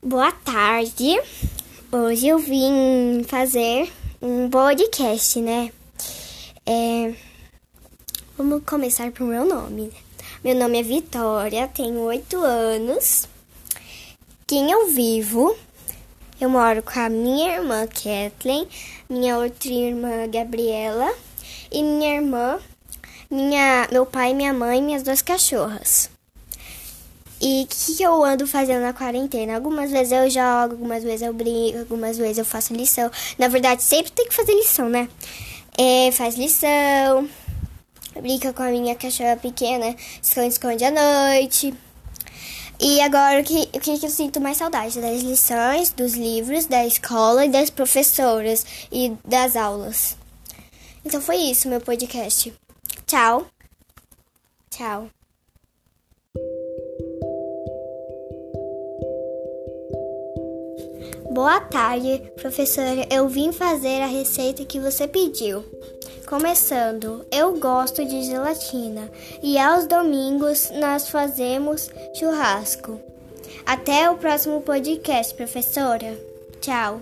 Boa tarde. Hoje eu vim fazer um podcast, né? É... Vamos começar por meu nome. Meu nome é Vitória, tenho oito anos. Quem eu vivo? Eu moro com a minha irmã Kathleen, minha outra irmã Gabriela e minha irmã, minha, meu pai, minha mãe e minhas duas cachorras. E o que, que, eu ando fazendo na quarentena? Algumas vezes eu jogo, algumas vezes eu brinco, algumas vezes eu faço lição. Na verdade, sempre tem que fazer lição, né? É, faz lição, brinca com a minha cachorra pequena, esconde-esconde à noite. E agora, o que, o que eu sinto mais saudade? Das lições, dos livros, da escola e das professoras e das aulas. Então foi isso, meu podcast. Tchau. Tchau. Boa tarde, professora. Eu vim fazer a receita que você pediu. Começando, eu gosto de gelatina e aos domingos nós fazemos churrasco. Até o próximo podcast, professora. Tchau.